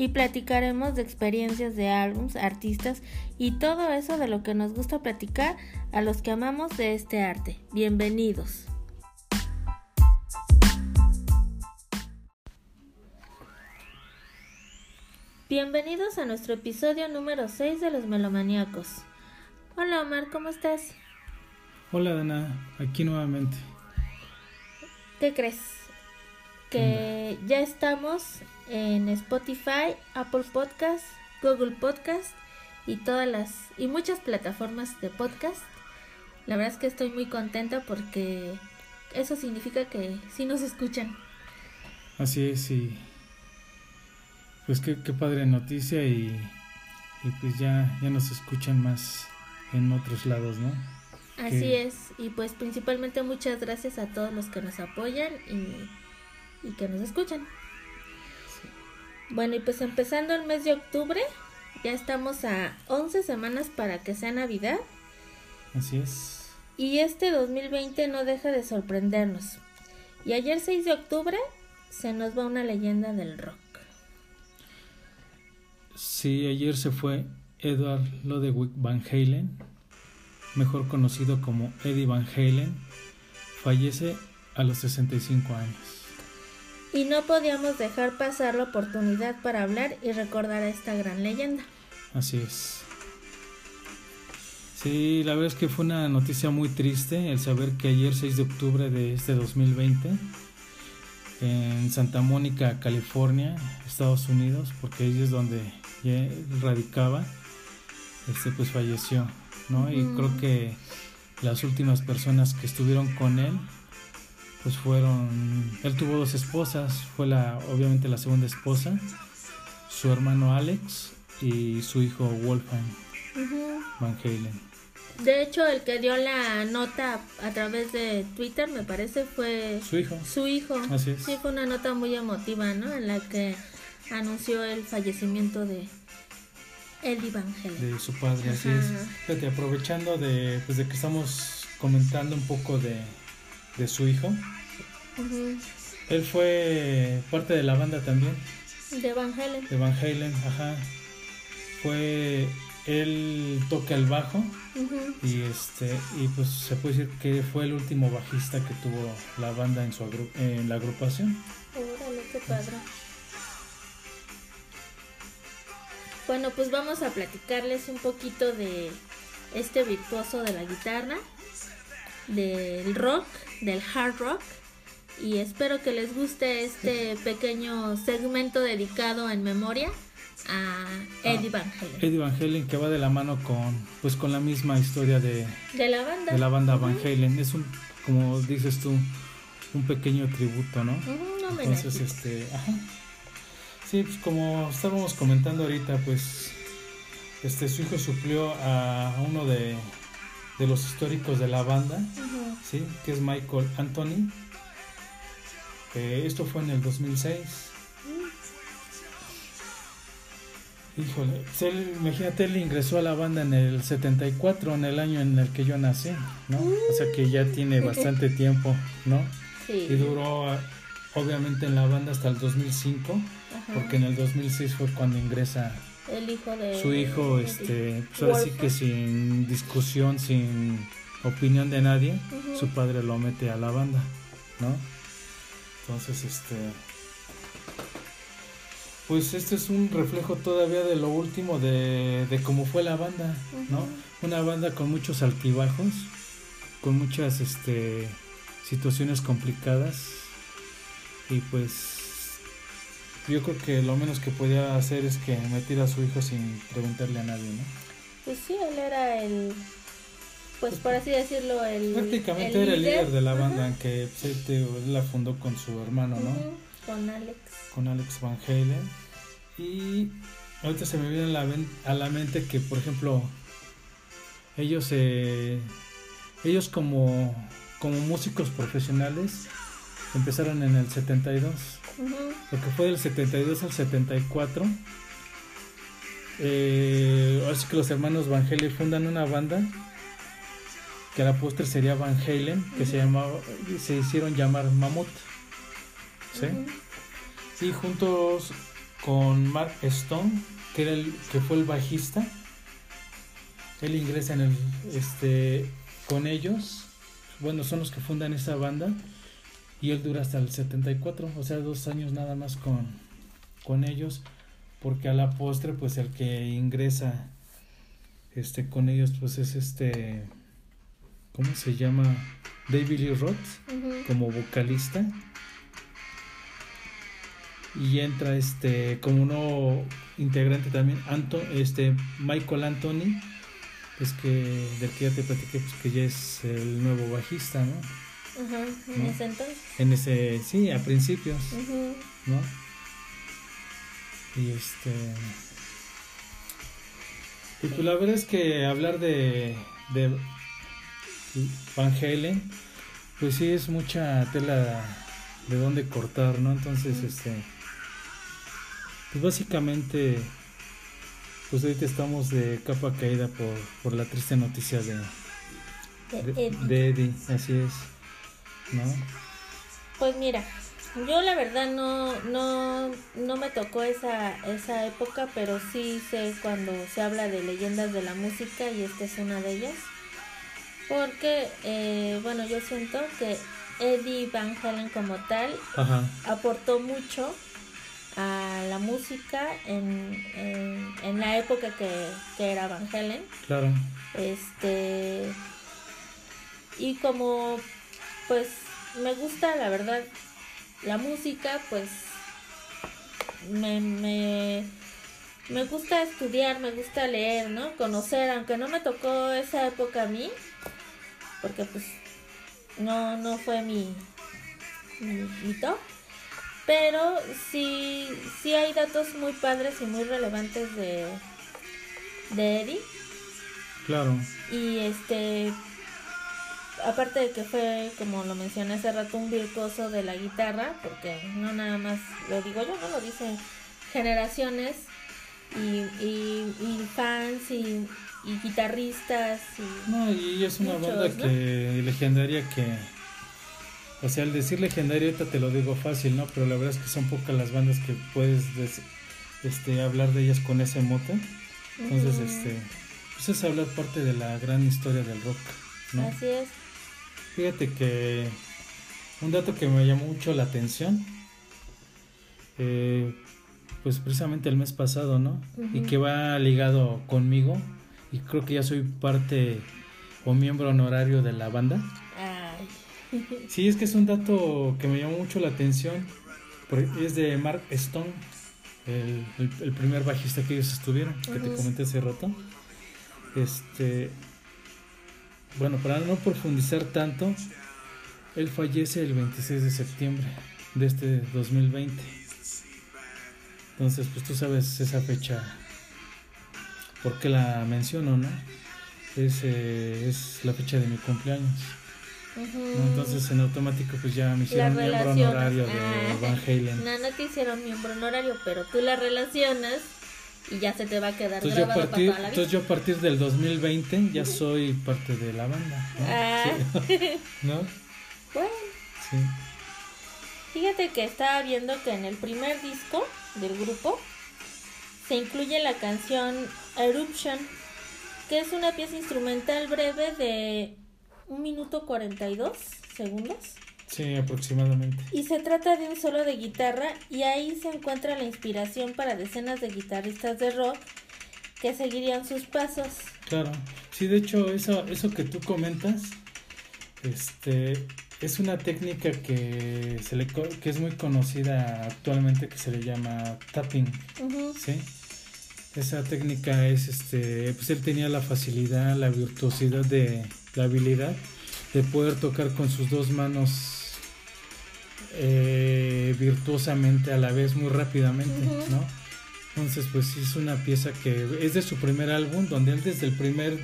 Y platicaremos de experiencias de álbums, artistas y todo eso de lo que nos gusta platicar a los que amamos de este arte. Bienvenidos. Bienvenidos a nuestro episodio número 6 de Los Melomaníacos. Hola Omar, ¿cómo estás? Hola Dana, aquí nuevamente. ¿Qué crees? Que ya estamos en Spotify, Apple Podcast, Google Podcast y todas las y muchas plataformas de podcast. La verdad es que estoy muy contenta porque eso significa que sí nos escuchan. Así es, y pues qué, qué padre noticia y, y, pues ya, ya nos escuchan más en otros lados, ¿no? Así Que- es, y pues principalmente muchas gracias a todos los que nos apoyan y, y que nos escuchan. Bueno, y pues empezando el mes de octubre, ya estamos a 11 semanas para que sea Navidad Así es. y este 2020 no deja de sorprendernos. Y ayer 6 de octubre se nos va una leyenda del rock. Sí, ayer se fue Edward Lodewijk Van Halen, mejor conocido como Eddie Van Halen, fallece a los 65 años. Y no podíamos dejar pasar la oportunidad para hablar y recordar a esta gran leyenda. Así es. Sí, la verdad es que fue una noticia muy triste el saber que ayer 6 de octubre de este 2020 en Santa Mónica, California, Estados Unidos, porque ahí es donde ya radicaba, este pues falleció, ¿no? Y creo que las últimas personas que estuvieron con él pues fueron él tuvo dos esposas, fue la obviamente la segunda esposa, su hermano Alex y su hijo Wolfgang Ujú. Van Halen. De hecho, el que dio la nota a través de Twitter, me parece, fue Su hijo. su hijo. Así es. Sí, fue una nota muy emotiva, ¿no? En la que anunció el fallecimiento de Eddie Van Halen. de su padre, así es. Fíjate, aprovechando de, pues de que estamos comentando un poco de, de su hijo, él fue parte de la banda también, De Van Halen. de Van Halen, ajá. Fue, él toca el bajo y este, y pues se puede decir que fue el último bajista que tuvo la banda en su agru- en la agrupación. Órale, qué padre. Bueno, pues vamos a platicarles un poquito de este virtuoso de la guitarra, del rock, del hard rock. Y espero que les guste este pequeño segmento dedicado en memoria a Eddie Van Halen. Eddie Van Halen que va de la mano con, pues con la misma historia de, De la banda. de la banda Van Ujú. Halen. Es un, como dices tú, un pequeño tributo, ¿no? Ujú, un Entonces, homenaje. este, ajá. Sí, pues como estábamos comentando ahorita, pues, este, su hijo suplió a uno de, de los históricos de la banda, sí, que es Michael Anthony. Eh, esto fue en el 2006. Híjole, pues él, imagínate, él ingresó a la banda en el 74, en el año en el que yo nací, ¿no? O sea que ya tiene bastante tiempo, ¿no? Sí. Y duró eh, obviamente en la banda hasta el 2005, Ajá. porque en el 2006 fue cuando ingresa El hijo de su hijo, este, pues ahora sí que sin discusión, sin opinión de nadie, su padre lo mete a la banda, ¿no? Entonces, este, pues este es un reflejo todavía de lo último de, de cómo fue la banda, ¿no? Una banda con muchos altibajos, con muchas, este, situaciones complicadas y pues yo creo que lo menos que podía hacer es que metiera a su hijo sin preguntarle a nadie, ¿no? Pues sí, él era el, pues por así decirlo, el Prácticamente era el líder de la Ajá. banda, que pues, él, la fundó con su hermano, ¿no? Con Alex. Con Alex Van Halen. Y ahorita se me viene a la, a la mente que, por ejemplo, ellos, eh, ellos como, como músicos profesionales empezaron en el 72. Lo que fue del 72 al 74. Eh, ahora sí que los hermanos Van Halen fundan una banda que a la postre sería Van Halen, que se llamaba, se hicieron llamar Mammoth. ¿Sí? Sí, juntos con Mark Stone, que era el que fue el bajista. Él ingresa en el este con ellos. Bueno, son los que fundan esa banda y él dura hasta el 74, o sea, dos años nada más con con ellos, porque a la postre pues el que ingresa este con ellos pues es este ¿cómo se llama? David Lee Roth como vocalista. Y entra este como uno integrante también Anto, este Michael Anthony es que del que ya te platiqué pues que ya es el nuevo bajista no Ajá, en ese entonces. En ese sí a principios no y este y pues la verdad es que hablar de de Van Halen pues sí es mucha tela de dónde cortar no entonces este pues básicamente, pues ahorita estamos de capa caída por, por la triste noticia de, de, Eddie. así es, ¿no? Pues mira, yo la verdad no, no, no me tocó esa, esa época, pero sí sé cuando se habla de leyendas de la música y esta es una de ellas. Porque, eh, bueno, yo siento que Eddie Van Halen como tal aportó mucho a la música en, en, la época que, era Van Halen. Claro. Este. Y como, pues, me gusta, la verdad, la música, pues, me, me, me gusta estudiar, me gusta leer, ¿no? Conocer, aunque no me tocó esa época a mí, porque, pues, no, no fue mi, mi, mi top pero sí, sí hay datos muy padres y muy relevantes de, de Eddie. Claro. Y este, aparte de que fue, como lo mencioné hace rato, un virtuoso de la guitarra, porque no nada más lo digo yo, no lo dicen generaciones y, y, fans y, y, guitarristas. Y no, y es una banda que legendaria que o sea, al decir legendario, ahorita te lo digo fácil, ¿no? Pero la verdad es que son pocas las bandas que puedes este, hablar de ellas con ese mote. Entonces, este, pues es hablar parte de la gran historia del rock, ¿no? Así es. Fíjate que un dato que me llamó mucho la atención, eh, pues precisamente el mes pasado, ¿no? Y que va ligado conmigo, y creo que ya soy parte o miembro honorario de la banda. Sí, es que es un dato que me llamó mucho la atención. Es de Mark Stone, el, primer bajista que ellos estuvieron, que te comenté hace rato. Este, bueno, para no profundizar tanto, él fallece el 26 de septiembre de este 2020. Entonces, pues tú sabes esa fecha, por qué la menciono, ¿no? Es, eh, es la fecha de mi cumpleaños. Entonces en automático pues ya me hicieron miembro honorario de ah. Van Halen. No, no te hicieron miembro honorario, pero tú la relacionas y ya se te va a quedar entonces grabado yo partir, Entonces yo a partir del 2020 ya soy parte de la banda. ¿no? Ah. ¿No? Bueno. Sí. Fíjate que estaba viendo que en el primer disco del grupo se incluye la canción Eruption, que es una pieza instrumental breve de un minuto 42 segundos. Sí, aproximadamente. Y se trata de un solo de guitarra y ahí se encuentra la inspiración para decenas de guitarristas de rock que seguirían sus pasos. Claro, sí, de hecho eso, eso que tú comentas, este, es una técnica que, se le, que es muy conocida actualmente que se le llama tapping, ¿sí? Esa técnica es, este, pues él tenía la facilidad, la virtuosidad de, la habilidad de poder tocar con sus dos manos eh, virtuosamente a la vez, muy rápidamente, ¿no? Entonces, pues es una pieza que es de su primer álbum, donde él desde el primer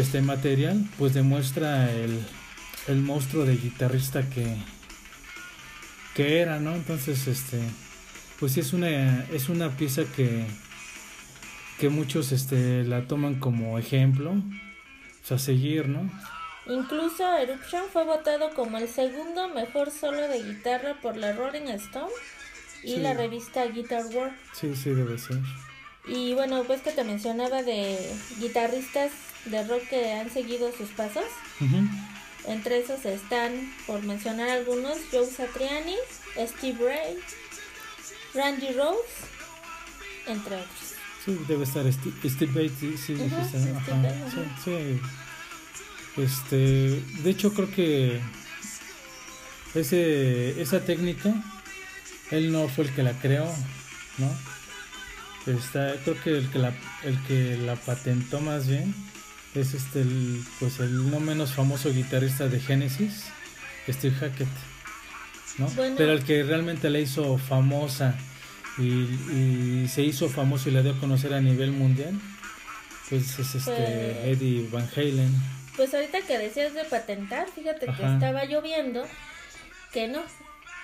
este material pues demuestra el, el monstruo de guitarrista que que era no entonces este pues sí es una es una pieza que que muchos este la toman como ejemplo o sea seguir no Incluso Eruption fue votado como el segundo mejor solo de guitarra por la Rolling Stone y Sí. la revista Guitar World. sí sí debe ser Y bueno, pues que te mencionaba de guitarristas de rock que han seguido sus pasos. Entre esos están, por mencionar algunos, Joe Satriani, Steve Ray, Randy Rhodes, entre otros. Sí, debe estar Steve Bates, sí, dijiste, sí, sí. Este, de hecho creo que ese, esa técnica, él no fue el que la creó, ¿no? Está, creo que el que la, el que la patentó más bien es este, el, pues el no menos famoso guitarrista de Genesis, Steve Hackett, ¿no? Bueno. Pero el que realmente la hizo famosa y, y se hizo famoso y la dio a conocer a nivel mundial, pues es este Fue- Eddie Van Halen. Pues ahorita que decías de patentar, fíjate que estaba lloviendo, que no.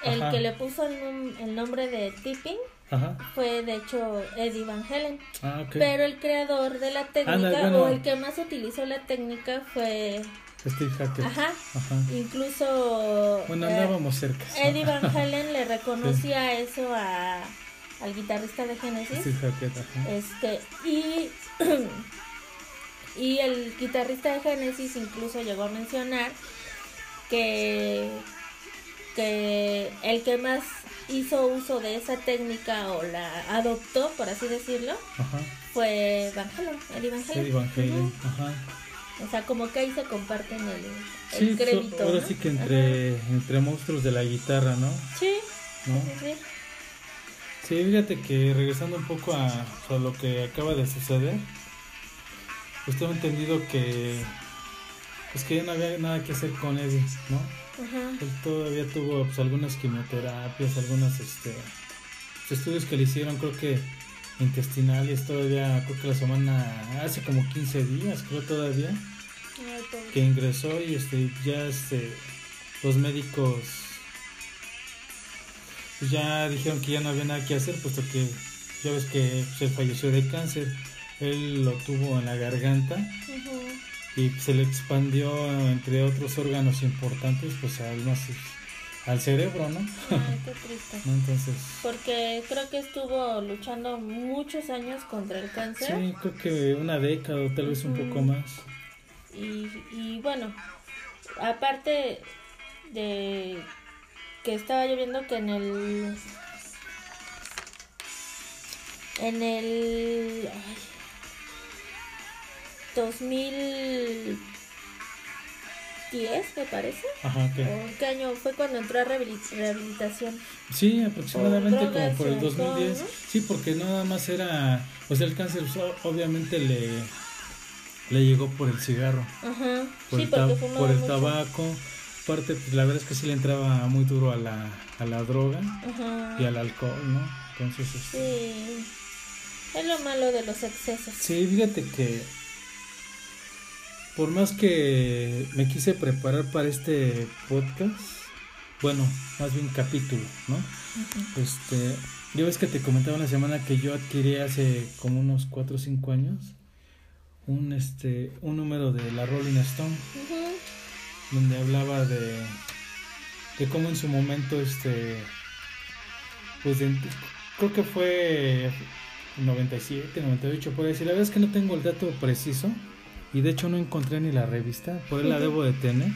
El Ajá. que le puso el, nom- el nombre de tipping Ajá. fue de hecho Eddie Van Halen. Ah, ok. Pero el creador de la técnica bueno. o el que más utilizó la técnica fue... Steve Hackett. Ajá. Ajá. Incluso... Bueno, eh, andábamos cerca. Eddie Van Halen le reconocía eso a, al guitarrista de Genesis. Steve Hackett, ajá. Este, y, y el guitarrista de Genesis incluso llegó a mencionar que, que el que más hizo uso de esa técnica o la adoptó, por así decirlo, Ajá. fue Van Halen, Van Halen. Ujú. Ajá. O sea, como que ahí se comparten el, Sí, el so- crédito. ahora ¿no? sí que entre, entre monstruos de la guitarra, ¿no? Sí, ¿No? sí, sí. Sí, fíjate que regresando un poco a, a lo que acaba de suceder, pues tengo entendido que pues que ya no había nada que hacer con Eddie, ¿no? Ajá. Él todavía tuvo pues, algunas quimioterapias, algunas este pues, estudios que le hicieron, creo que intestinales, todavía creo que la semana hace como 15 días, creo todavía Ay, que ingresó y este ya este los médicos pues, ya dijeron que ya no había nada que hacer puesto que ya ves que pues, él falleció de cáncer él lo tuvo en la garganta y se le expandió entre otros órganos importantes pues al más al cerebro no Ay, qué triste. ¿No? entonces Porque creo que estuvo luchando muchos años contra el cáncer. sí creo que una década o tal vez un poco más Y, y bueno, aparte de que estaba lloviendo que en el... En el... ay, 2010 me parece. ajá ¿O que en qué año fue cuando entró a rehabilit- rehabilitación? Sí, aproximadamente como por el 2010. alcohol, Sí, porque no nada más era, o sea, el cáncer pues, o- obviamente le le llegó por el cigarro, Ajá. por, sí, el, por el tabaco. Aparte, pues, la verdad es que sí le entraba muy duro a la, a la droga Ajá. y al alcohol, ¿no? Entonces, este, Sí. Es lo malo de los excesos. sí, fíjate que por más que me quise preparar para este podcast, bueno, más bien capítulo, ¿no? Ujú. Este, ya ves que te comentaba una semana que yo adquirí hace como unos 4 o 5 años un este un número de la Rolling Stone donde hablaba de de cómo en su momento este pues de- creo que fue 97, 98 por decir, la verdad es que no tengo el dato preciso y de hecho no encontré ni la revista, por ahí la debo de tener.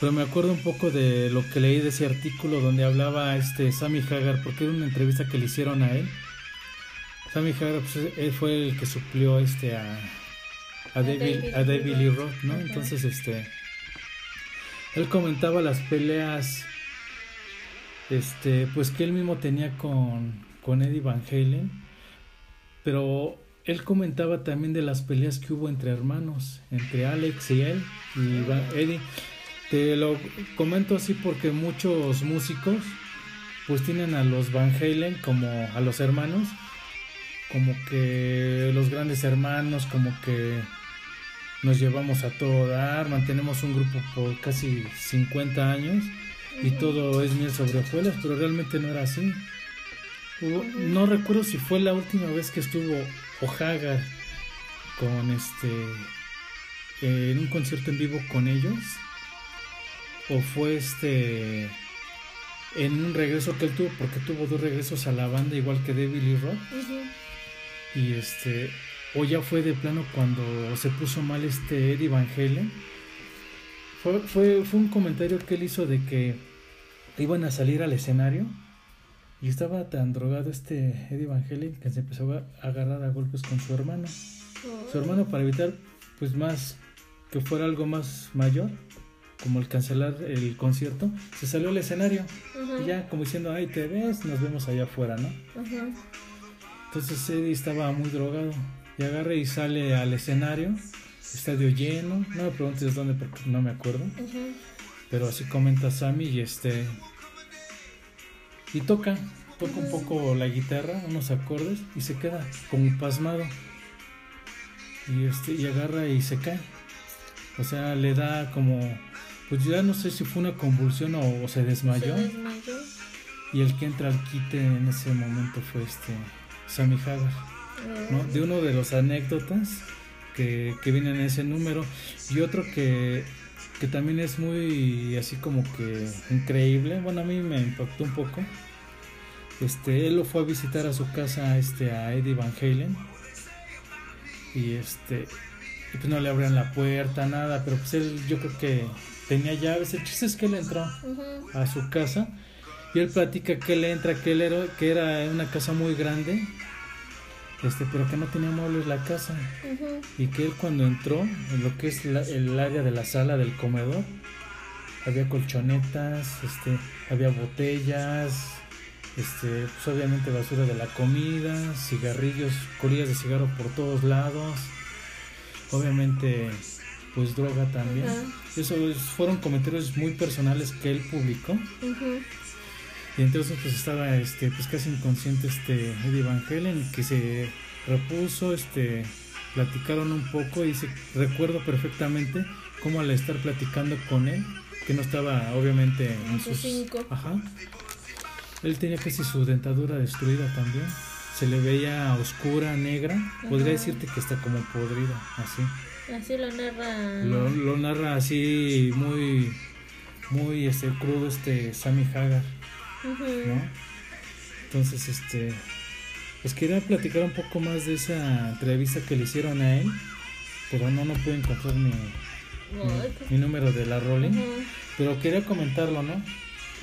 Pero me acuerdo un poco de lo que leí de ese artículo donde hablaba este Sammy Hagar, porque era una entrevista que le hicieron a él. Sammy Hagar pues, él fue el que suplió este a a David, David a David Lee Roth. ¿no? Entonces este él comentaba las peleas este pues que él mismo tenía con con Eddie Van Halen, pero él comentaba también de las peleas que hubo entre hermanos, entre Alex y él y Eddie. Te lo comento así porque muchos músicos pues tienen a los Van Halen como a los hermanos, como que los grandes hermanos, como que nos llevamos a todo dar, mantenemos un grupo por casi 50 años y todo es miel sobre hojuelas, pero realmente no era así. No recuerdo si fue la última vez que estuvo Ojaga con este en un concierto en vivo con ellos o fue este en un regreso que él tuvo porque tuvo dos regresos a la banda igual que Devil y Rock. Y este o ya fue de plano cuando se puso mal este Eddie Van Halen. Fue, fue, fue un comentario que él hizo de que iban a salir al escenario y estaba tan drogado este Eddie Van Halen que se empezó a agarrar a golpes con su hermano. Su hermano para evitar pues más que fuera algo más mayor, como el cancelar el concierto, se salió al escenario. Y ya como diciendo, ay, te ves, nos vemos allá afuera, ¿no? Entonces Eddie estaba muy drogado. Y agarra y sale al escenario, estadio lleno, no me preguntes dónde porque no me acuerdo. Pero así comenta Sammy y este y toca, toca un poco la guitarra, unos acordes y se queda como pasmado. Y este y agarra y se cae. O sea, le da como pues ya no sé si fue una convulsión o, se, desmayó. se desmayó. Y el que entra al quite en ese momento fue este Sammy Hagar. De uno de los anécdotas que, que vienen en ese número. Y otro que, que también es muy así como que increíble. Bueno, a mí me impactó un poco. Este, él lo fue a visitar a su casa este, a Eddie Van Halen. Y este, pues no le abrían la puerta, nada, pero pues él yo creo que tenía llaves. El chiste es que él entró a su casa y él platica que él entra, que él era, que era una casa muy grande este, pero que no tenía muebles la casa. Y que él cuando entró en lo que es el área de la sala del comedor había colchonetas, este, había botellas, este, pues obviamente basura de la comida, cigarrillos, colillas de cigarro por todos lados, obviamente pues droga también. Esos fueron comentarios muy personales que él publicó. Y entonces pues estaba este pues casi inconsciente este Eddie Van Halen que se repuso, este platicaron un poco y se recuerdo perfectamente cómo al estar platicando con él, que no estaba obviamente en sus cinco. Ajá. Él tenía casi su dentadura destruida también. Se le veía oscura, negra. Podría decirte que está como podrida, así. Así lo narra. Lo, narra así muy muy este crudo este Sammy Hagar. ¿No? Entonces, este, pues quería platicar un poco más de esa entrevista que le hicieron a él, pero no, no pude encontrar mi, mi, número de la Rolling, pero quería comentarlo, ¿no?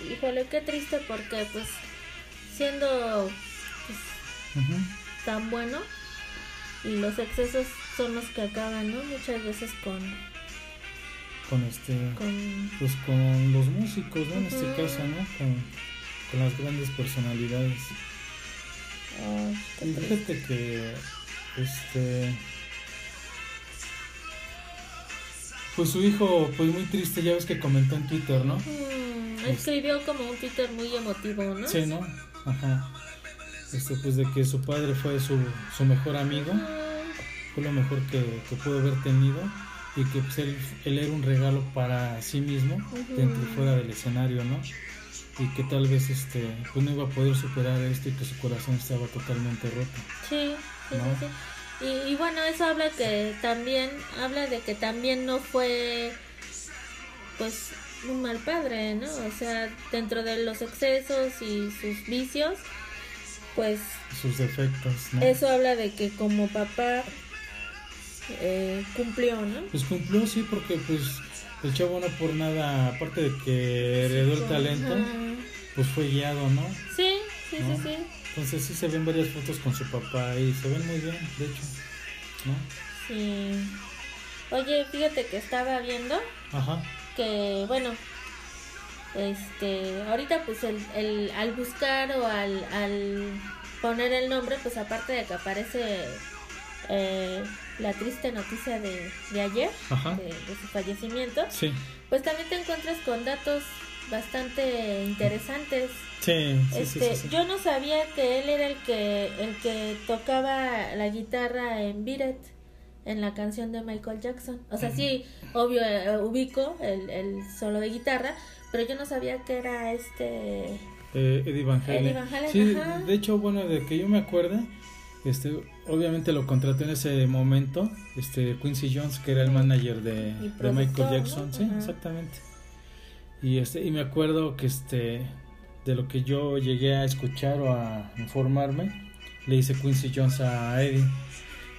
Híjole, qué triste porque, pues, siendo pues, tan bueno y los excesos son los que acaban, ¿no? Muchas veces con con este pues con los músicos ¿no? en este caso no con con las grandes personalidades. Ah, fíjate que este pues su hijo pues muy triste ya ves que comentó en Twitter no mm, escribió como un Twitter muy emotivo no sí no ajá. Este pues de que su padre fue su, su mejor amigo fue lo mejor que, que pudo haber tenido y que pues él, él era un regalo para sí mismo dentro y fuera del escenario no y que tal vez este pues no iba a poder superar esto y que su corazón estaba totalmente roto. Sí, sí, sí, Y, bueno, eso habla que también, habla de que también no fue pues un mal padre, ¿no? O sea, dentro de los excesos y sus vicios, pues... Sus defectos, ¿no? Eso habla de que como papá eh, cumplió, ¿no? Pues cumplió, sí, porque pues el chavo no por nada, aparte de que heredó el talento, pues fue guiado, ¿no? Sí, sí, sí, sí. Entonces sí se ven varias fotos con su papá y se ven muy bien, de hecho, ¿no? Sí. Oye, fíjate que estaba viendo Ajá. que, bueno, este, ahorita pues el, el, al buscar o al, al poner el nombre, pues aparte de que aparece eh, la triste noticia de, de ayer, de, su fallecimiento, pues también te encuentras con datos bastante interesantes. Sí, este, Yo no sabía que él era el que, el que tocaba la guitarra en Biret, en la canción de Michael Jackson. O sea, sí, obvio, eh, ubico el, el solo de guitarra, pero yo no sabía que era este... Eh, Eddie Van Halen. Eddie Van Halen, Sí, ajá. de hecho, bueno, de que yo me acuerde, este, obviamente lo contraté en ese momento, este, Quincy Jones, que era el manager de, de Michael Jackson, ¿no? sí, Ajá. exactamente. Y este, y me acuerdo que este, de lo que yo llegué a escuchar o a informarme, le dice Quincy Jones a Eddie,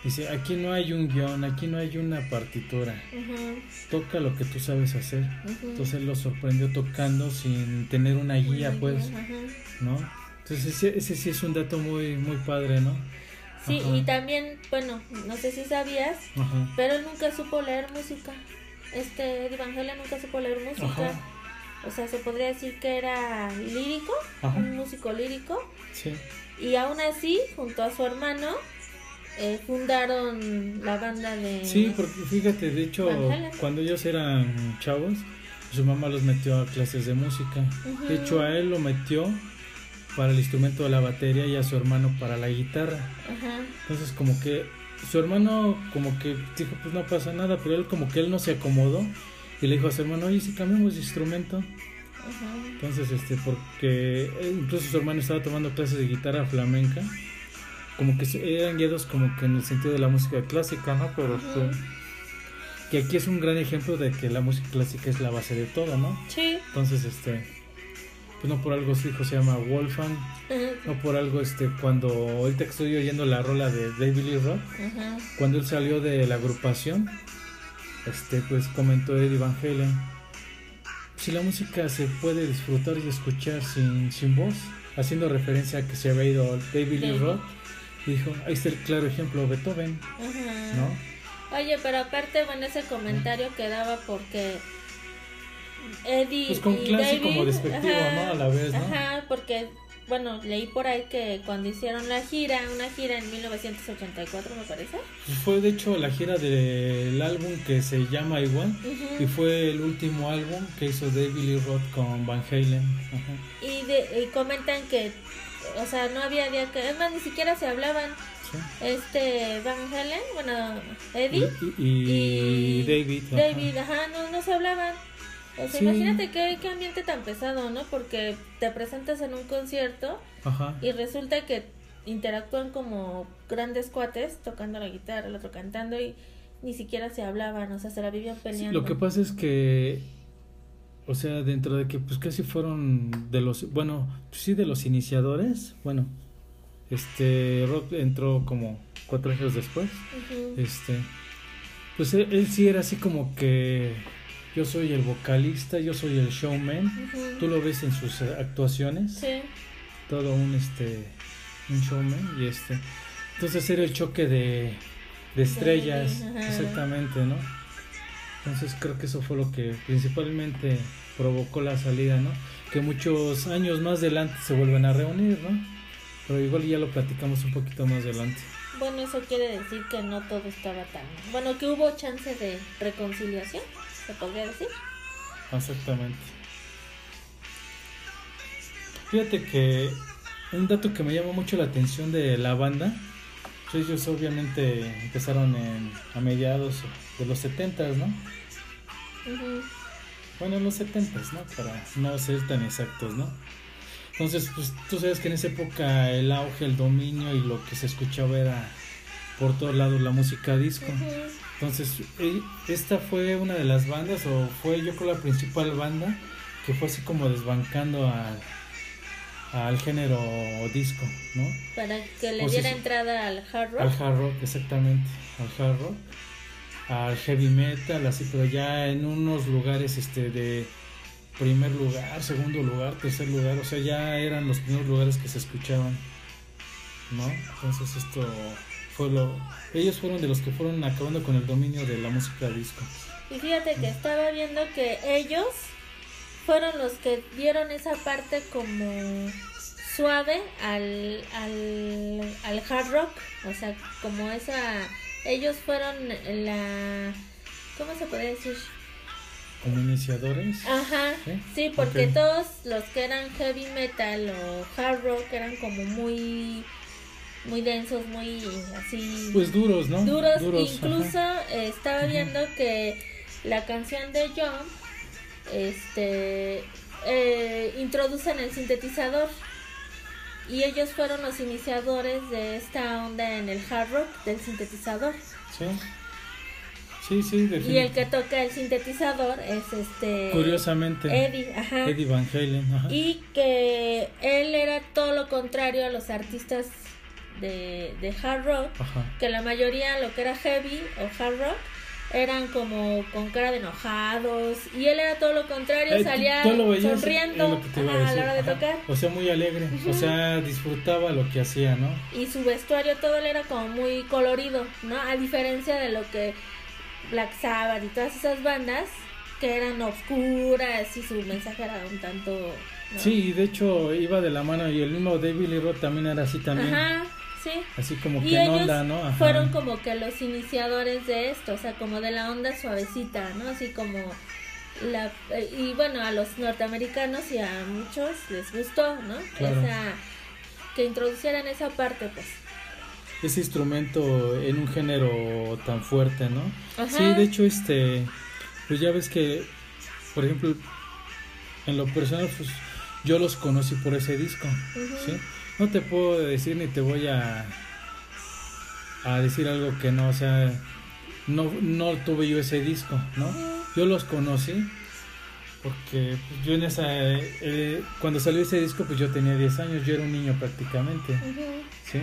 dice, aquí no hay un guion, aquí no hay una partitura, toca lo que tú sabes hacer. ujú. Entonces él lo sorprendió tocando sin tener una guía, Muy pues. bien. ¿no? Entonces ese, ese sí es un dato muy muy padre, ¿no? Sí, Ajá. y también, bueno, no sé si sabías, pero él nunca supo leer música. Este Eddie Van Halen nunca supo leer música. O sea, se podría decir que era lírico, Ajá. un músico lírico. Sí. Y aún así, junto a su hermano, eh, fundaron la banda de... Sí, porque fíjate, de hecho, cuando ellos eran chavos, su mamá los metió a clases de música. De hecho, a él lo metió para el instrumento de la batería y a su hermano para la guitarra. Ajá. Entonces, como que su hermano como que dijo, pues no pasa nada, pero él como que él no se acomodó y le dijo a su hermano, oye, si cambiamos de instrumento. Ajá. Entonces, este, porque eh, incluso su hermano estaba tomando clases de guitarra flamenca, como que eran guiados como que en el sentido de la música clásica, ¿no? Pero este, que aquí es un gran ejemplo de que la música clásica es la base de todo, ¿no? Sí. Entonces, este, pues no por algo su hijo se llama Wolfgang, Ajá. no por algo, este, cuando ahorita que estoy oyendo la rola de David Lee Roth, Ajá. cuando él salió de la agrupación, este, pues comentó Eddie Van Halen, si la música se puede disfrutar y escuchar sin, sin voz, haciendo referencia a que se había ido David Lee. Roth, dijo, ahí está el claro ejemplo, Beethoven, Ajá. ¿no? Oye, pero aparte, bueno, ese comentario quedaba porque Eddie Pues con y clase David, como despectivo, ajá, ¿no? A la vez, ¿no? Ajá, porque, bueno, leí por ahí que cuando hicieron la gira, una gira en 1984, me parece. Fue de hecho la gira del álbum que se llama igual, Ujú. y fue el último álbum que hizo David Lee Roth con Van Halen. Y, de, y comentan que, o sea, no había día que, es más, ni siquiera se hablaban. Sí. Este, Van Halen, bueno, Eddie Y, y- y David. ajá. David, ajá, no, no se hablaban. O sea, Sí. imagínate qué, qué ambiente tan pesado, ¿no? Porque te presentas en un concierto Ajá. y resulta que interactúan como grandes cuates tocando la guitarra, el otro cantando y ni siquiera se hablaban, o sea, se la vivían Sí, peleando. lo que pasa es que, o sea, dentro de que pues casi fueron de los, bueno, sí de los iniciadores, bueno, este, Rock entró como cuatro años después, este, pues él, él sí era así como que yo soy el vocalista, yo soy el showman, tú lo ves en sus eh, actuaciones, Sí, todo un, este, un showman y este, entonces era el choque de, de estrellas, exactamente, ¿no? Entonces creo que eso fue lo que principalmente provocó la salida, ¿no? Que muchos años más adelante se vuelven a reunir, ¿no? Pero igual ya lo platicamos un poquito más adelante. bueno, eso quiere decir que no todo estaba tan... Bueno, que hubo chance de reconciliación, se podría decir. Exactamente. Fíjate que un dato que me llama mucho la atención de la banda, pues ellos obviamente empezaron en, a mediados de los 70, ¿no? Ujú. Bueno, en los 70, ¿no? Para no ser tan exactos, ¿no? Entonces, pues tú sabes que en esa época el auge, el dominio y lo que se escuchaba era por todos lados la música disco. Ujú. Entonces, eh, esta fue una de las bandas, o fue yo creo la principal banda, que fue así como desbancando al, al género disco, ¿no? Para que le diera entrada al hard rock. Al hard rock, exactamente, al hard rock, al heavy metal, así, pero ya en unos lugares este de primer lugar, segundo lugar, tercer lugar, o sea, ya eran los primeros lugares que se escuchaban, ¿no? Entonces esto fue lo... Ellos fueron de los que fueron acabando con el dominio de la música disco. Y fíjate que estaba viendo que ellos fueron los que dieron esa parte como suave al, al, al hard rock. O sea, como esa... Ellos fueron la... ¿Cómo se puede decir? Como iniciadores. Ajá, ¿Sí? sí, porque todos los que eran heavy metal o hard rock eran como muy muy densos, muy así. Pues duros, ¿no? Duros. Incluso eh, estaba viendo que la canción de John, este, eh, introducen el sintetizador y ellos fueron los iniciadores de esta onda en el hard rock del sintetizador. Sí. Sí, sí, Y el que toca el sintetizador es este. Curiosamente. Eddie, ajá. Eddie Van Halen, ajá. Y que él era todo lo contrario a los artistas de, de hard rock. Ajá. Que la mayoría, lo que era heavy o hard rock, eran como con cara de enojados y él era todo lo contrario, eh, salía sonriendo a, la hora de tocar. O sea, muy alegre, o sea, disfrutaba lo que hacía, ¿no? Y su vestuario todo él era como muy colorido, ¿no? A diferencia de lo que Black Sabbath y todas esas bandas que eran oscuras y su mensaje era un tanto... Sí, de hecho iba de la mano y el mismo David Lee Roth también era así también. Ajá. Sí. Así como que en onda, ¿no? Fueron como que los iniciadores de esto, o sea, como de la onda suavecita, ¿no? Así como la y bueno, a los norteamericanos y a muchos les gustó, ¿no? Esa que introducieran esa parte, pues. Ese instrumento en un género tan fuerte, ¿no? Sí, de hecho, este, pues ya ves que, por ejemplo, en lo personal, pues yo los conocí por ese disco, ¿sí? No te puedo decir ni te voy a, a decir algo que no, o sea, no, no tuve yo ese disco, ¿no? Yo los conocí porque pues, yo en esa, eh, cuando salió ese disco pues yo tenía 10 años, yo era un niño prácticamente, ¿sí?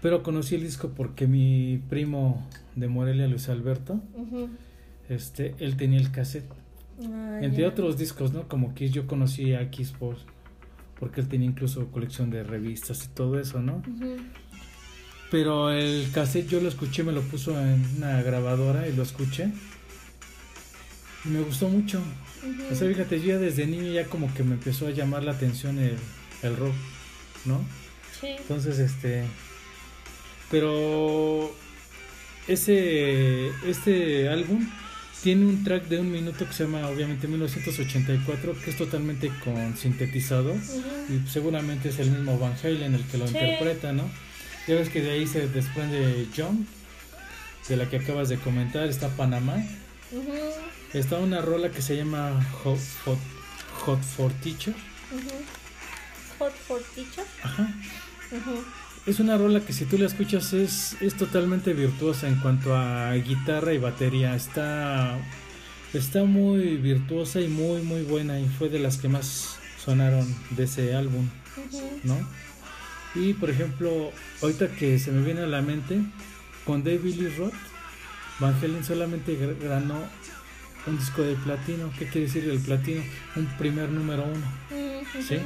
Pero conocí el disco porque mi primo de Morelia, Luis Alberto, este, él tenía el cassette. Ah, Entre otros discos, ¿no? Como Kiss, yo conocí a Kiss por porque él tenía incluso colección de revistas y todo eso, ¿no? Pero el cassette yo lo escuché, me lo puso en una grabadora y lo escuché. Y me gustó mucho. O sea, fíjate, yo ya desde niño ya como que me empezó a llamar la atención el, el rock, ¿no? Sí. Entonces, este... Pero ese este álbum tiene un track de un minuto que se llama obviamente 1984, que es totalmente con sintetizador y seguramente es el mismo Van Halen el que lo interpreta, ¿no? Ya ves que de ahí se desprende John, de la que acabas de comentar, está Panamá. Está una rola que se llama Hot, Hot, for Teacher. Hot for Teacher. Ajá. Es una rola que si tú la escuchas es, es totalmente virtuosa en cuanto a guitarra y batería. Está, está muy virtuosa y muy muy buena y fue de las que más sonaron de ese álbum, ¿no? Y por ejemplo, ahorita que se me viene a la mente, con David Lee Roth, Van Halen solamente ganó un disco de platino. ¿Qué quiere decir el platino? Un primer número uno. ¿Sí?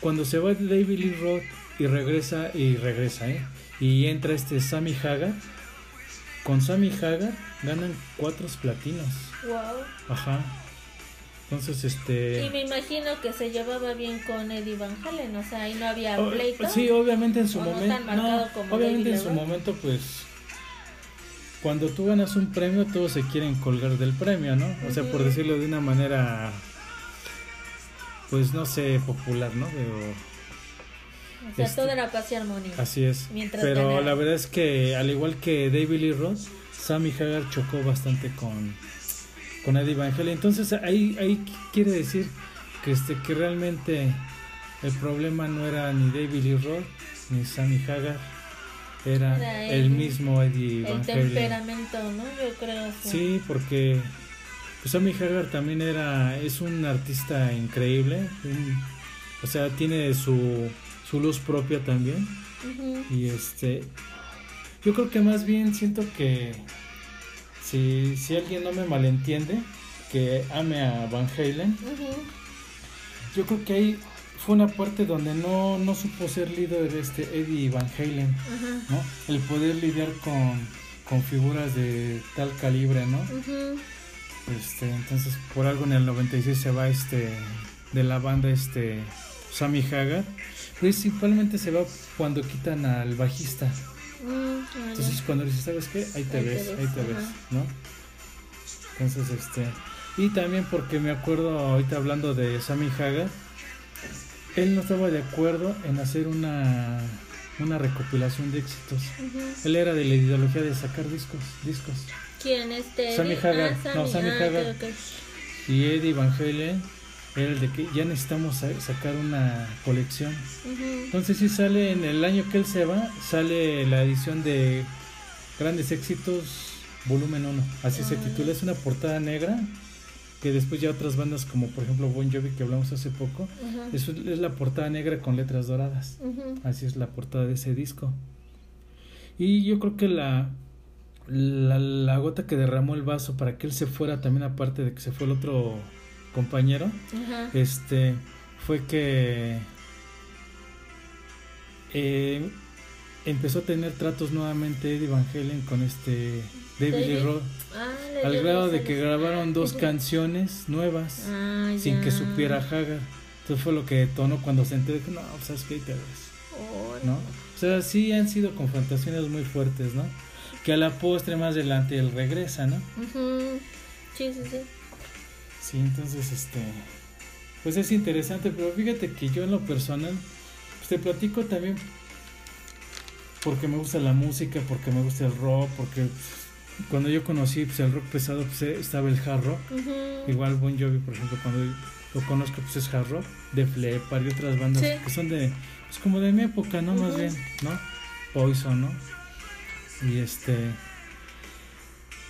Cuando se va David Lee Roth y regresa y regresa, ¿eh? Y entra este Sammy Hagar. Con Sammy Hagar ganan cuatro platinos. Wow. Ajá. Entonces, este... Y me imagino que se llevaba bien con Eddie Van Halen, o sea, ahí no había pleito. Sí, obviamente en su momento... No, obviamente en su momento, pues... Cuando tú ganas un premio, todos se quieren colgar del premio, ¿no? O sea, por decirlo de una manera... Pues no sé, popular, ¿no? Pero o sea, todo era paz y armonía. Así es. Pero la verdad es que, al igual que David Lee Roth, Sammy Hagar chocó bastante con, con Eddie Van Halen. Entonces, ahí, ahí quiere decir que, este, que realmente el problema no era ni David Lee Roth ni Sammy Hagar. Era, el, mismo Eddie Van Halen. El temperamento, ¿no? Yo creo. Sí, porque pues Sammy Hagar también era es un artista increíble. o sea, tiene su su luz propia también. Y este, yo creo que más bien siento que si, si alguien no me malentiende, que ame a Van Halen, yo creo que ahí fue una parte donde no, no supo ser líder de este Eddie Van Halen, ¿no? El poder lidiar con, con figuras de tal calibre, ¿no? Este, entonces por algo en el 96 se va este de la banda este Sammy Hagar principalmente se va cuando quitan al bajista. Mm, Entonces cuando dices, ¿sabes qué? Ahí te ves, ahí te ves, ¿no? Entonces, este... Y también porque me acuerdo ahorita hablando de Sammy Hagar, él no estaba de acuerdo en hacer una, una recopilación de éxitos. Él era de la ideología de sacar discos, discos. ¿Quién este? Sammy Hagar, Ah, no, Sammy ah, Hagar. Y Eddie Van Halen era el de que ya necesitamos sa- sacar una colección. Entonces sí sale en el año que él se va, sale la edición de Grandes Éxitos volumen 1. Así se Ah. titula. Es una portada negra que después ya otras bandas como por ejemplo Bon Jovi que hablamos hace poco, Ajá. es, es la portada negra con letras doradas. Así es la portada de ese disco. Y yo creo que la, la, la gota que derramó el vaso para que él se fuera también aparte de que se fue el otro compañero, Ajá. este fue que eh, empezó a tener tratos nuevamente Eddie Van Halen con este David Lee David. Roth Ah, le al grado de que grabaron dos Ujú. canciones nuevas Ah, sin que supiera Hagar entonces fue lo que detonó cuando se enteró no pues, sabes qué te ves Órale. ¿no? O sea, sí han sido confrontaciones muy fuertes, ¿no? Que a la postre más adelante él regresa, ¿no? Sí, sí, sí. Sí, entonces, este, pues es interesante, pero fíjate que yo en lo personal, pues te platico también porque me gusta la música, porque me gusta el rock, porque cuando yo conocí pues, el rock pesado, pues eh, estaba el hard rock. Igual Bon Jovi, por ejemplo, cuando lo conozco, pues es hard rock, de Flepar y otras bandas Sí. que son de, pues como de mi época, ¿no? Más bien, ¿no? Poison, ¿no? Y este,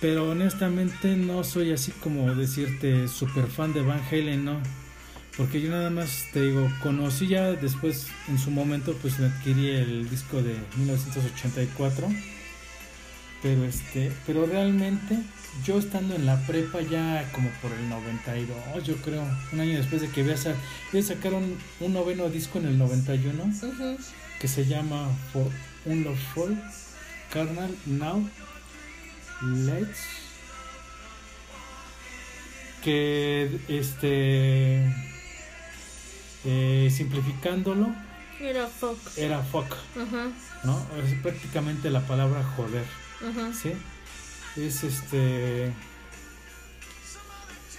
pero honestamente no soy así como decirte super fan de Van Halen, ¿no? Porque yo nada más te digo, conocí ya después, en su momento, pues me adquirí el disco de 1984 pero este pero realmente yo estando en la prepa ya como por el 92 yo creo un año después de que había sa sacaron un noveno disco en el 91 Ujú. que se llama For Un Love Full Carnal Now Let's que este eh, simplificándolo Era fuck. era fuck Ajá. no es prácticamente la palabra joder Ajá. ¿sí? Es este.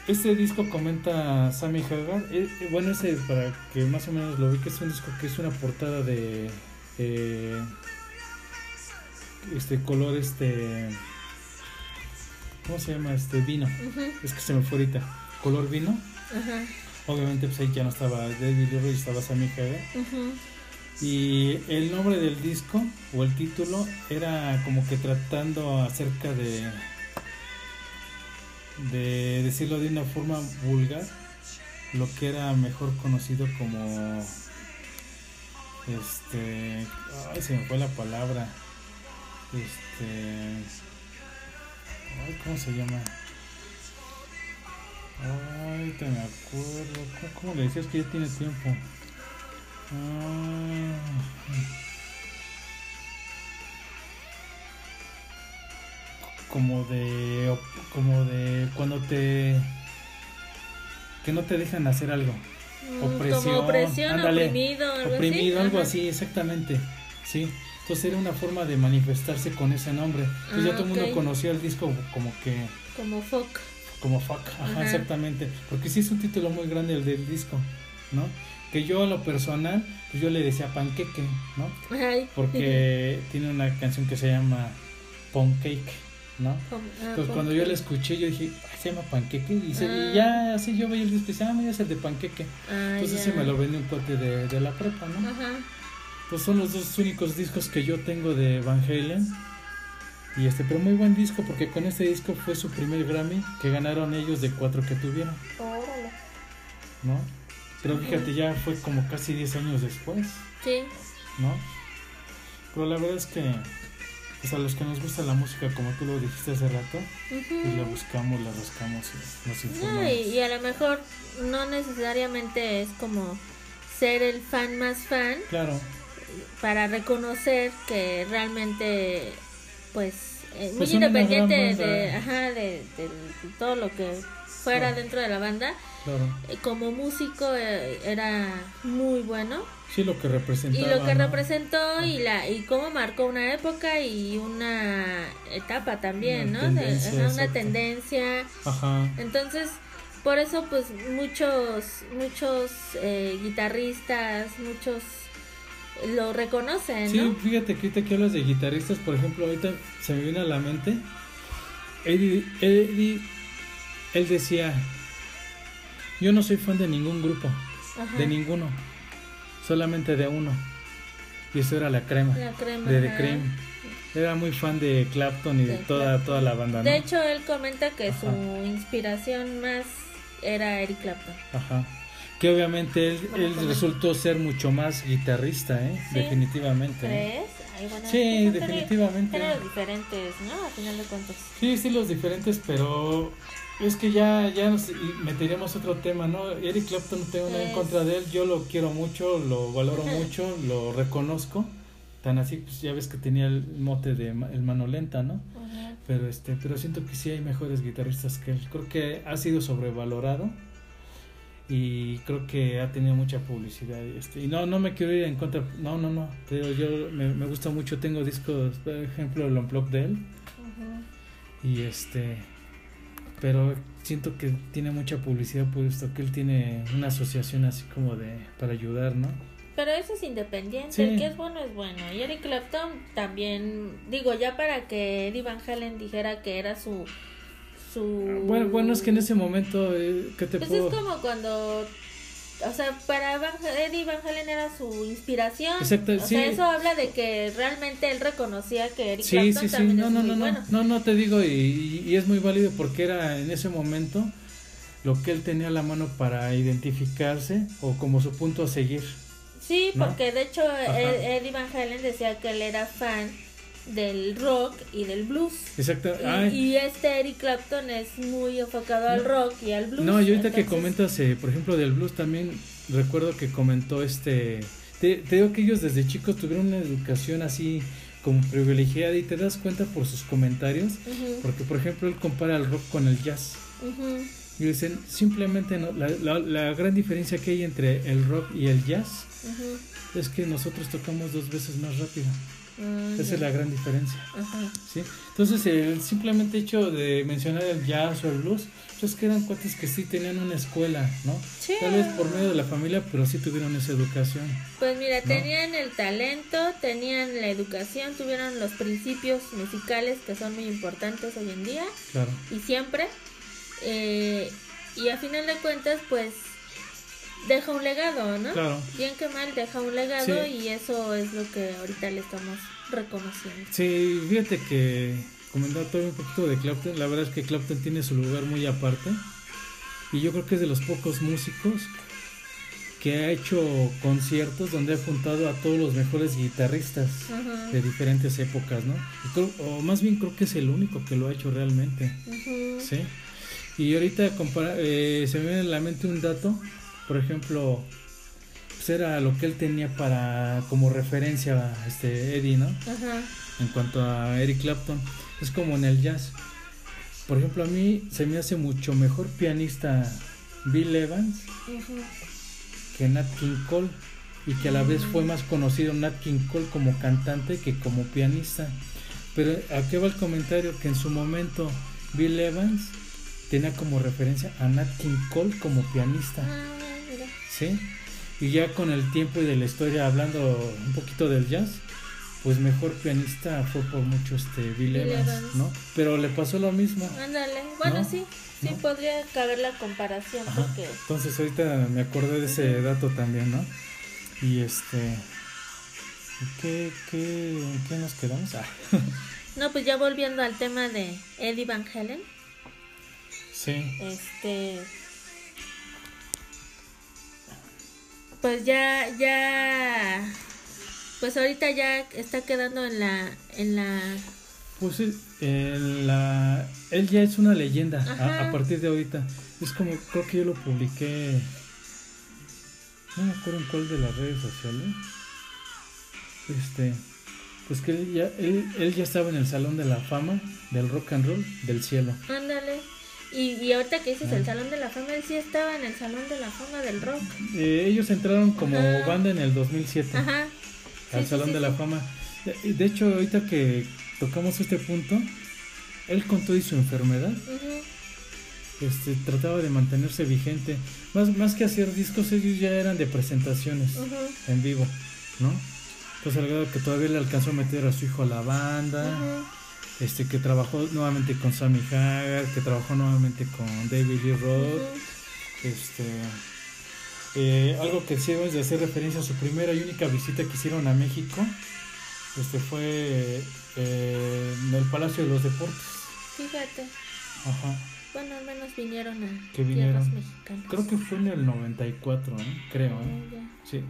Este disco comenta Sammy Hagar. eh, eh, bueno, ese para que más o menos lo vi, que es un disco que es una portada de. eh, este color, este. ¿Cómo se llama? Este vino. Es que se me fue ahorita. Color vino. Obviamente, pues ahí ya no estaba David Roth, estaba Sammy Hagar. Ujú. Y el nombre del disco o el título era como que tratando acerca de de decirlo de una forma vulgar lo que era mejor conocido como este ay se me fue la palabra este ay cómo se llama ay te me acuerdo ¿Cómo, le decías que ya tiene tiempo Ah. como de como de cuando te que no te dejan hacer algo Mm, Opresión, Como opresión, ándale, oprimido, algo oprimido así. algo Ajá. así exactamente sí entonces era una forma de manifestarse con ese nombre entonces ya Ah, todo el mundo conocía el disco como que Como fuck. como fuck, ajá, Ajá. exactamente, porque sí es un título muy grande el del disco, ¿no? Que yo a lo personal, pues yo le decía panqueque, ¿no? Ay. Porque tiene una canción que se llama Pancake, ¿no? Ah, Pues cuando yo la escuché yo dije, "Ay, se llama panqueque y, se- y Ah. ya así yo veía el disco y decía, ah, mira es el de panqueque. Ah, Entonces se me lo vendió un cuate de, de la prepa, ¿no? Ajá. Pues son los dos únicos discos que yo tengo de Van Halen. Y este, pero muy buen disco porque con este disco fue su primer Grammy que ganaron ellos de cuatro que tuvieron, Órale. ¿no? Pero fíjate, ya fue como casi 10 años después, Sí. ¿no? Pero la verdad es que pues a los que nos gusta la música, como tú lo dijiste hace rato, pues la buscamos, la rascamos y nos No, informamos. y, y a lo mejor no necesariamente es como ser el fan más fan Claro, para reconocer que realmente pues eh, muy Pues una independiente de, ajá, de, de todo lo que fuera Claro. dentro de la banda claro. eh, como músico eh, era muy bueno Sí, lo que representaba. y lo que ¿no? representó y la y cómo marcó una época y una etapa también Una no De- ajá, una tendencia Ajá, entonces por eso pues muchos muchos eh, guitarristas muchos lo reconocen Sí, ¿no? fíjate que ahorita que hablas de guitarristas, por ejemplo, ahorita se me viene a la mente, Eddie, Eddie, él decía, yo no soy fan de ningún grupo, Ajá. de ninguno, solamente de uno, y eso era la crema, La crema, de The. Cream. Era muy fan de Clapton y de, De toda, Clapton. toda la banda, ¿no? De hecho, él comenta que Ajá. su inspiración más era Eric Clapton. Ajá. Que obviamente él, resultó ser mucho más guitarrista, ¿eh? Sí. Definitivamente. ¿eh? ¿Crees? Ay, bueno, Sí, definitivamente. géneros diferentes, ¿no? A final de cuentas. Sí, estilos diferentes, pero es que ya, ya nos meteríamos otro tema, ¿no? Eric Clapton no tengo nada en contra de él, yo lo quiero mucho, lo valoro mucho, lo reconozco. Tan así, pues ya ves que tenía el mote de el mano lenta, ¿no? Pero este, pero siento que sí hay mejores guitarristas que él. Creo que ha sido sobrevalorado y creo que ha tenido mucha publicidad y este y no no me quiero ir en contra no no no pero yo me, me gusta mucho tengo discos por ejemplo el Unplugged de él y este pero siento que tiene mucha publicidad puesto que él tiene una asociación así como de para ayudar no Pero eso es independiente, Sí. el que es bueno es bueno. Y Eric Clapton también, digo, ya para que Eddie Van Halen dijera que era su... su... bueno bueno es que en ese momento eh, qué te Pues puedo es como cuando... O sea, para Van, Eddie Van Halen era su inspiración. Exacto, o sí. sea, eso habla de que realmente él reconocía que Eric Sí, Clapton sí, sí, también no, es no, muy no, no, bueno. no, no, te digo, y, y- es muy válido porque era en ese momento lo que él tenía a la mano para identificarse o como su punto a seguir. Sí, ¿no? porque de hecho Ajá. Eddie Van Halen decía que él era fan del rock y del blues. Exacto. Y, este Eric Clapton es muy enfocado al rock y al blues. no, y ahorita que comentas, eh, por ejemplo, del blues también recuerdo que comentó este... Te, te digo que ellos desde chicos tuvieron una educación así como privilegiada y te das cuenta por sus comentarios, porque por ejemplo él compara el rock con el jazz. Y dicen, simplemente no, la, la, la gran diferencia que hay entre el rock y el jazz es que nosotros tocamos dos veces más rápido. Mm, Esa es la gran diferencia. Ajá. ¿sí? Entonces, el simplemente hecho de mencionar el jazz o el blues, pues es que eran cuates que sí tenían una escuela, ¿no? Sí. Tal vez por medio de la familia, pero sí tuvieron esa educación. Pues mira, ¿No? tenían el talento, tenían la educación, tuvieron los principios musicales que son muy importantes hoy en día Claro. y siempre. Eh, y a final de cuentas, pues deja un legado, ¿no? Claro. Bien que mal, deja un legado Sí. y eso es lo que ahorita le estamos reconociendo. Sí, fíjate que comentando todo un poquito de Clapton, la verdad es que Clapton tiene su lugar muy aparte. Y yo creo que es de los pocos músicos que ha hecho conciertos donde ha juntado a todos los mejores guitarristas Ajá. de diferentes épocas, ¿no? Creo- o más bien creo que es el único que lo ha hecho realmente. ¿sí? Y ahorita compara- eh, se me viene a la mente un dato, por ejemplo, pues era lo que él tenía para como referencia a este Eddie, ¿no? Ajá. En cuanto a Eric Clapton, es como en el jazz. Por ejemplo, a mí se me hace mucho mejor pianista Bill Evans que Nat King Cole y que a la vez fue más conocido Nat King Cole como cantante que como pianista. Pero ¿a qué va el comentario? Que en su momento Bill Evans tenía como referencia a Nat King Cole como pianista, Ah. ¿Sí? Y ya con el tiempo y de la historia hablando un poquito del jazz, pues mejor pianista fue por mucho este Bill, Evans, Evans. ¿no? Pero le pasó lo mismo. Ándale. Bueno, ¿No? sí, sí ¿No? podría caber la comparación Ajá. porque Entonces ahorita me acordé de ese dato también, ¿no? Y este... ¿y ¿Qué, qué, qué nos quedamos? Ah, no, pues ya volviendo al tema de Eddie Van Halen, sí, este pues ya ya pues ahorita ya está quedando en la en la pues en la, él ya es una leyenda a partir de ahorita. Es como, creo que yo lo publiqué, no me acuerdo en cuál de las redes sociales. Este, pues que él ya, él, él ya estaba en el Salón de la Fama del Rock and Roll del cielo. ándale y, y ahorita que dices Ah. el Salón de la Fama, él sí estaba en el Salón de la Fama del rock. Eh, ellos entraron como Ajá. banda en el 2007 Ajá. al Sí, sí, Salón sí, de la. Fama. De, hecho, ahorita que tocamos este punto, él con todo y su enfermedad, Ujú. este, trataba de mantenerse vigente. Más, más que hacer discos, ellos ya eran de presentaciones en vivo, ¿no? Entonces, al grado que todavía le alcanzó a meter a su hijo a la banda, este, que trabajó nuevamente con Sammy Hagar, que trabajó nuevamente con David Lee Roth, este. Eh, algo que sí debes de hacer referencia a su primera y única visita que hicieron a México este fue eh, en el Palacio de los Deportes. Fíjate. Ajá. Bueno, al menos vinieron a que vinieron. mexicanas. Creo que fue en el 94, ¿eh? creo. ¿eh? Sí.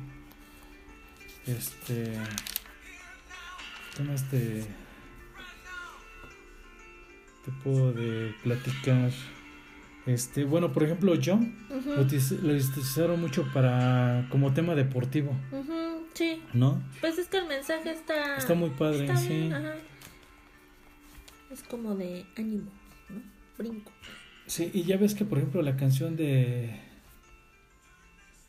Este. ¿Qué más te, te puedo de platicar? Este, bueno, por ejemplo, John lo, utilizaron mucho para como tema deportivo. sí. ¿No? Pues es que el mensaje está está muy padre, sí. Es como de ánimo, ¿no? Brinco. Sí, y ya ves que por ejemplo la canción de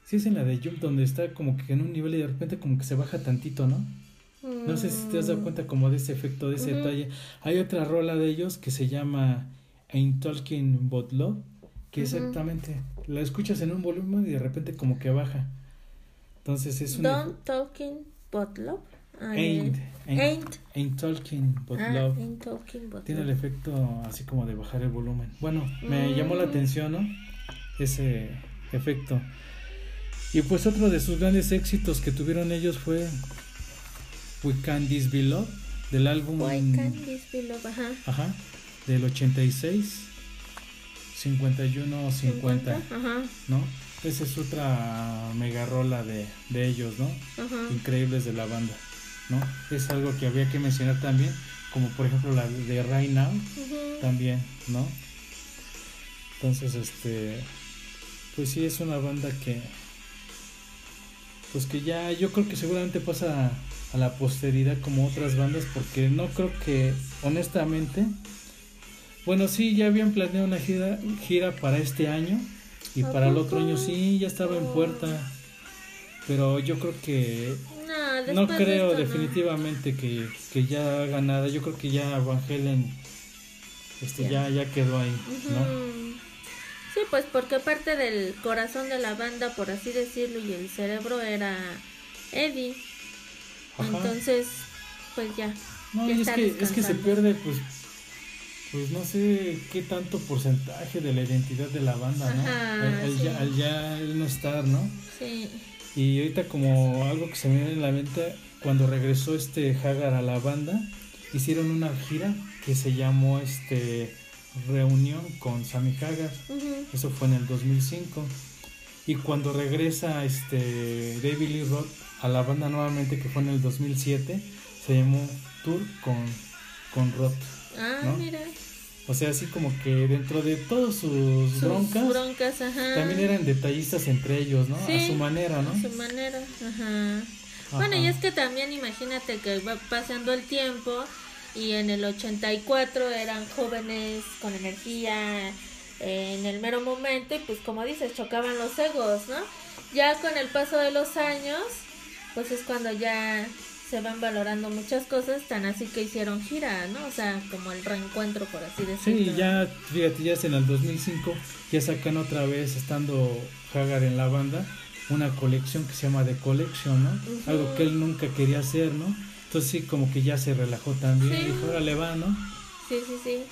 Sí es en la de Jump donde está como que en un nivel y de repente como que se baja tantito, ¿no? No sé si te has dado cuenta como de ese efecto, de ese detalle. Hay otra rola de ellos que se llama Ain't Talking But Love, que exactamente la escuchas en un volumen y de repente como que baja. Entonces es un... Don't Talking But Love. ain't, ain't, ain't, Talking But ah, Love. Ain't talking but Tiene el efecto así como de bajar el volumen. Bueno, me mm. llamó la atención, ¿no? Ese efecto. Y pues otro de sus grandes éxitos que tuvieron ellos fue We Can This Be Love del álbum We Can This Be Love, ajá. Ajá del 86, 51, 50, ¿no? Esa es otra mega rola de, de ellos, ¿no? Increíbles de la banda, ¿no? Es algo que había que mencionar también, como por ejemplo la de Right Now, también, ¿no? Entonces, este, pues sí es una banda que, pues que ya yo creo que seguramente pasa a la posteridad como otras bandas, porque no creo que, honestamente, bueno, sí, ya habían planeado una gira, gira para este año y para el otro año sí, ya estaba en puerta. Pero yo creo que no, creo definitivamente que, que, ya haga nada. Yo creo que ya Van Halen este, ya. ya, quedó ahí, ¿no? Sí, pues porque parte del corazón de la banda, por así decirlo, y el cerebro era Eddie. Entonces, pues ya. No, y es que, es que se pierde, pues pues no sé qué tanto porcentaje de la identidad de la banda, ¿no? al, ya, no estar, ¿no? Sí. Y ahorita como algo que se me viene en la mente, cuando regresó este Hagar a la banda, hicieron una gira que se llamó este Reunión con Sammy Hagar. Eso fue en el 2005. Y cuando regresa este David Lee Roth a la banda nuevamente, que fue en el 2007, se llamó Tour con, con Roth. Ah, mira. O sea, así como que dentro de todos sus, broncas, también eran detallistas entre ellos, ¿no? a su manera, ¿no? A su manera, ajá. Bueno, y es que también imagínate que va pasando el tiempo y en el 84 eran jóvenes con energía eh, en el mero momento y pues como dices, chocaban los egos, ¿no? Ya con el paso de los años, pues es cuando ya se van valorando muchas cosas, tan así que hicieron gira, ¿no? O sea, como el reencuentro, por así decirlo. Sí, ya, fíjate, ya es en el 2005, ya sacan otra vez, estando Hagar en la banda, una colección que se llama The Collection, ¿no? Algo que él nunca quería hacer, ¿no? Entonces sí, como que ya se relajó también, y dijo, le va, ¿no? Sí, sí, sí.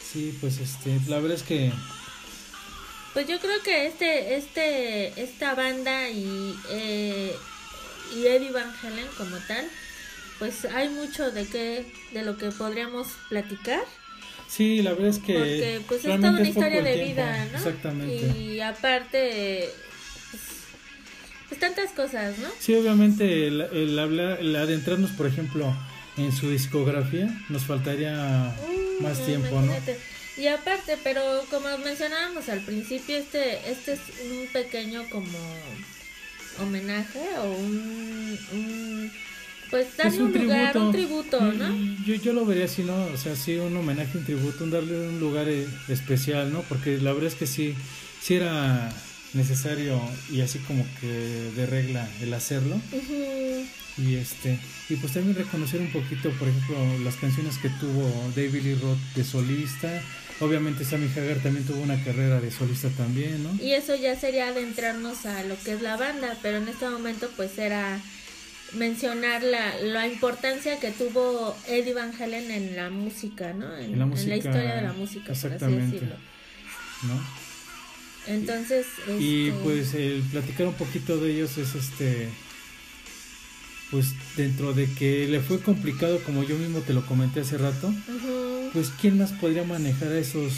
Sí, pues este, la verdad es que... Pues yo creo que este, este, esta banda y... Eh, y Eddie Van Halen como tal, pues hay mucho de que de lo que podríamos platicar. Sí, la verdad es que porque pues es toda una historia de vida, ¿no? Exactamente. Y aparte pues, tantas cosas, ¿no? Sí, obviamente el, el hablar, el adentrarnos, por ejemplo, en su discografía, nos faltaría uh, más tiempo, ¿no? Y aparte, pero como mencionábamos al principio, este este es un pequeño como homenaje o un, pues darle un, lugar, un tributo, ¿no? Yo, yo lo vería así, ¿no? O sea, sí, un homenaje, un tributo, un darle un lugar eh, especial, ¿no? Porque la verdad es que sí, sí era necesario y así como que de regla el hacerlo. Y este, y pues también reconocer un poquito, por ejemplo, las canciones que tuvo David Lee Roth de solista Obviamente Sammy Hagar también tuvo una carrera de solista también, ¿no? Y eso ya sería adentrarnos a lo que es la banda, pero en este momento pues era mencionar la, la importancia que tuvo Eddie Van Halen en la música, ¿no? En, En la música, historia de la música, por así exactamente. decirlo. ¿no? Entonces, Y este, pues el platicar un poquito de ellos es este pues dentro de que le fue complicado como yo mismo te lo comenté hace rato, pues quién más podría manejar a esos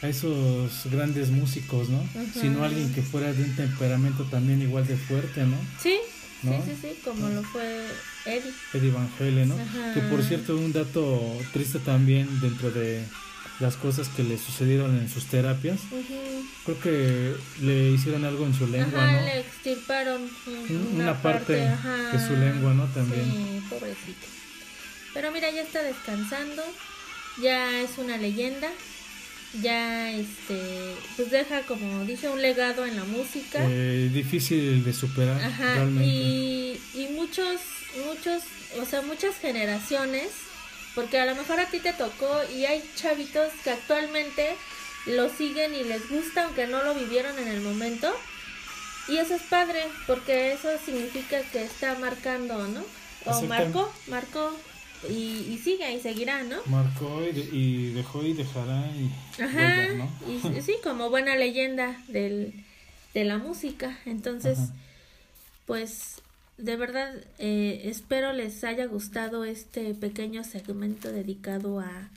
a esos grandes músicos, ¿no? Ujú. Sino alguien que fuera de un temperamento también igual de fuerte, ¿no? sí, ¿no? sí, sí, sí, como lo fue Eddie. Eddie Van Halen, ¿no? Que por cierto un dato triste también dentro de las cosas que le sucedieron en sus terapias, Ujú. creo que le hicieron algo en su lengua, Ajá, ¿no? le extirparon un- Un- una, una parte ajá. de su lengua, ¿no? También. Sí, pobrecito. Pero mira, ya está descansando, ya es una leyenda, ya este, pues deja como dije un legado en la música. Eh, difícil de superar Ajá, realmente. y, y muchos, muchos, o sea, muchas generaciones, porque a lo mejor a ti te tocó y hay chavitos que actualmente lo siguen y les gusta, aunque no lo vivieron en el momento. Y eso es padre, porque eso significa que está marcando, ¿no? O marcó, marcó y, y sigue y seguirá, ¿no? Marcó y, de- y dejó y dejará y Ajá, vuelve, ¿no? y sí, sí, como buena leyenda del, de la música. Entonces, Ajá. pues de verdad eh, espero les haya gustado este pequeño segmento dedicado a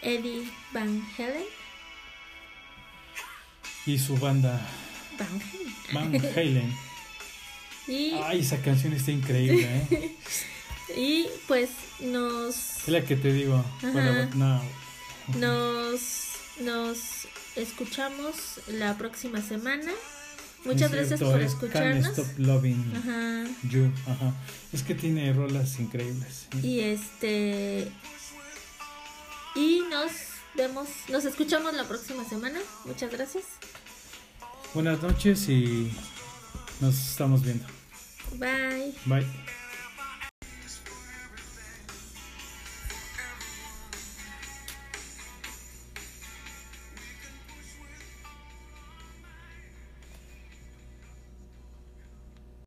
Eddie Van Halen. Y su banda Van Halen. Van Halen. Y, Ay, esa canción está increíble, ¿eh? y pues nos, Es la que te digo. Bueno, no, nos, nos escuchamos la próxima semana. Muchas gracias cierto, por es Can't escucharnos. Stop Loving Ajá. You. Ajá. Es que tiene rolas increíbles. ¿sí? Y este. Y nos vemos, nos escuchamos la próxima semana. Muchas gracias. Buenas noches y nos estamos viendo. Bye. Bye.